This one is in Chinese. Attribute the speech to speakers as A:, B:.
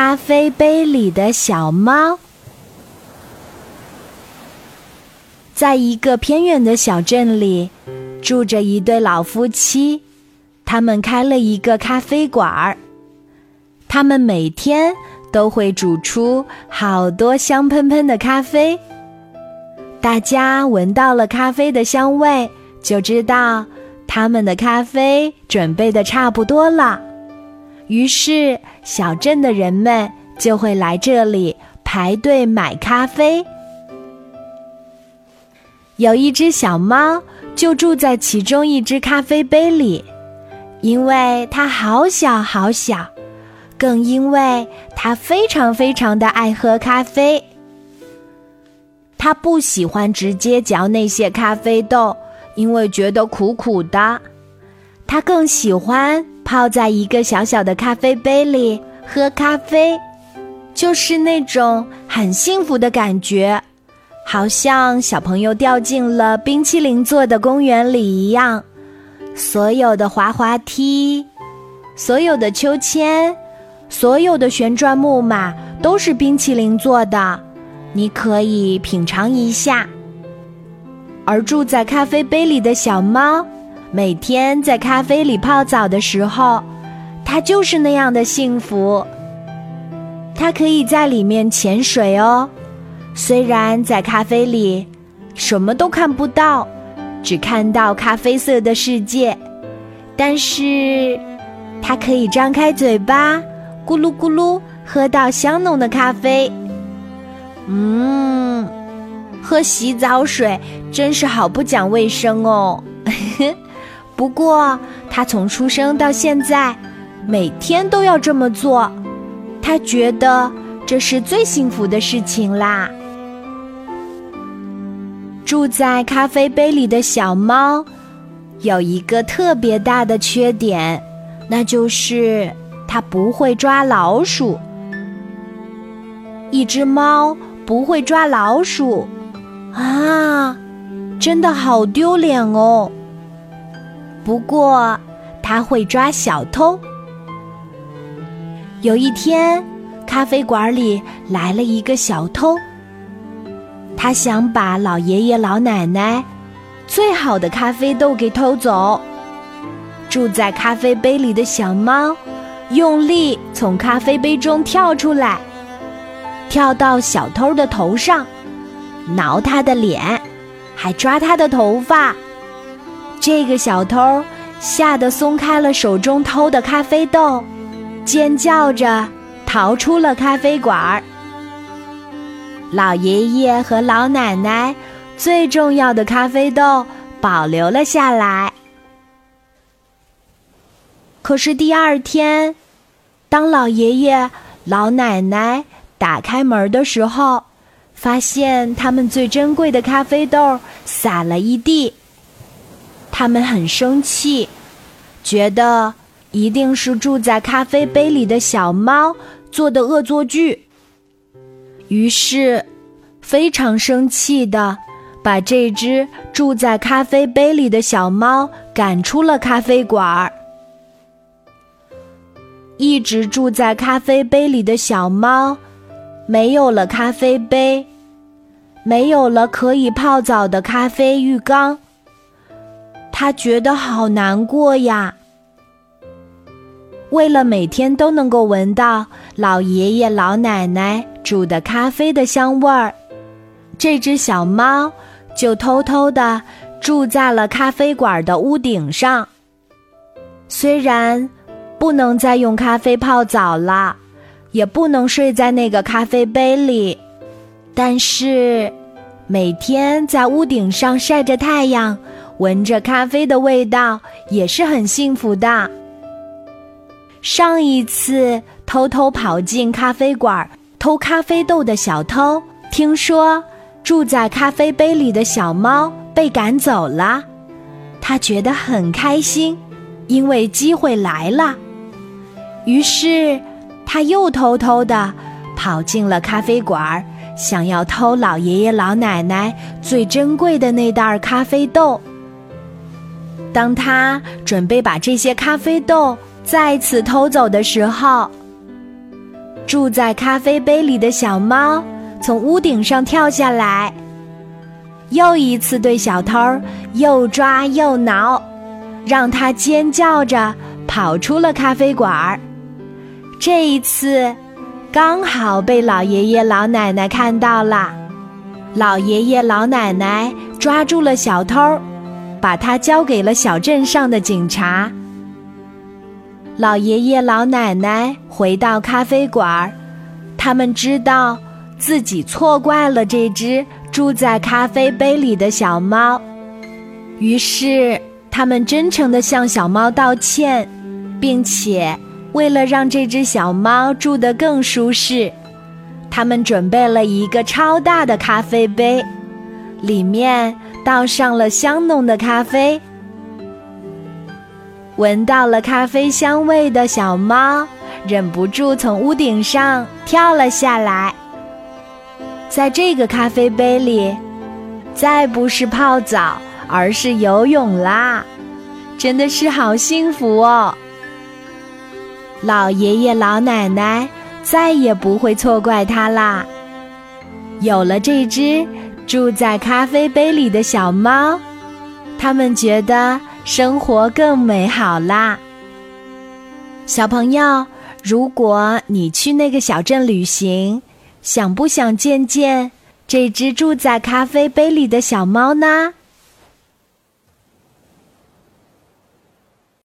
A: 咖啡杯里的小猫。在一个偏远的小镇里，住着一对老夫妻，他们开了一个咖啡馆儿。他们每天都会煮出好多香喷喷的咖啡。大家闻到了咖啡的香味，就知道他们的咖啡准备的差不多了。于是，小镇的人们就会来这里排队买咖啡。有一只小猫就住在其中一只咖啡杯里，因为它好小好小，更因为它非常非常的爱喝咖啡。它不喜欢直接嚼那些咖啡豆，因为觉得苦苦的。它更喜欢泡在一个小小的咖啡杯里喝咖啡，就是那种很幸福的感觉。好像小朋友掉进了冰淇淋做的公园里一样，所有的滑滑梯，所有的秋千，所有的旋转木马都是冰淇淋做的，你可以品尝一下。而住在咖啡杯里的小猫，每天在咖啡里泡澡的时候，它就是那样的幸福。它可以在里面潜水哦。虽然在咖啡里什么都看不到，只看到咖啡色的世界，但是它可以张开嘴巴，咕噜咕噜喝到香浓的咖啡。嗯，喝洗澡水真是好不讲卫生哦。不过他从出生到现在，每天都要这么做，他觉得这是最幸福的事情啦。住在咖啡杯里的小猫，有一个特别大的缺点，那就是它不会抓老鼠。一只猫不会抓老鼠，啊，真的好丢脸哦。不过他会抓小偷。有一天，咖啡馆里来了一个小偷。他想把老爷爷老奶奶最好的咖啡豆给偷走。住在咖啡杯里的小猫用力从咖啡杯中跳出来，跳到小偷的头上，挠他的脸，还抓他的头发。这个小偷吓得松开了手中偷的咖啡豆，尖叫着逃出了咖啡馆。老爷爷和老奶奶最重要的咖啡豆保留了下来。可是第二天，当老爷爷、老奶奶打开门的时候，发现他们最珍贵的咖啡豆洒了一地。他们很生气，觉得一定是住在咖啡杯里的小猫做的恶作剧。于是，非常生气的把这只住在咖啡杯里的小猫赶出了咖啡馆儿。一直住在咖啡杯里的小猫，没有了咖啡杯，没有了可以泡澡的咖啡浴缸，它觉得好难过呀。为了每天都能够闻到老爷爷老奶奶煮的咖啡的香味儿，这只小猫就偷偷的住在了咖啡馆的屋顶上。虽然不能再用咖啡泡澡了，也不能睡在那个咖啡杯里，但是每天在屋顶上晒着太阳，闻着咖啡的味道，也是很幸福的。上一次偷偷跑进咖啡馆偷咖啡豆的小偷，听说住在咖啡杯里的小猫被赶走了，他觉得很开心，因为机会来了。于是他又偷偷的跑进了咖啡馆，想要偷老爷爷老奶奶最珍贵的那袋咖啡豆。当他准备把这些咖啡豆。再次偷走的时候，住在咖啡杯里的小猫从屋顶上跳下来，又一次对小偷又抓又挠，让他尖叫着跑出了咖啡馆。这一次，刚好被老爷爷老奶奶看到了。老爷爷老奶奶抓住了小偷，把它交给了小镇上的警察。老爷爷老奶奶回到咖啡馆，他们知道自己错怪了这只住在咖啡杯里的小猫，于是他们真诚地向小猫道歉，并且为了让这只小猫住得更舒适，他们准备了一个超大的咖啡杯，里面倒上了香浓的咖啡。闻到了咖啡香味的小猫，忍不住从屋顶上跳了下来。在这个咖啡杯里，再不是泡澡，而是游泳啦！真的是好幸福哦！老爷爷老奶奶再也不会错怪它啦。有了这只住在咖啡杯里的小猫，他们觉得。生活更美好啦，小朋友，如果你去那个小镇旅行，想不想见见这只住在咖啡杯里的小猫呢？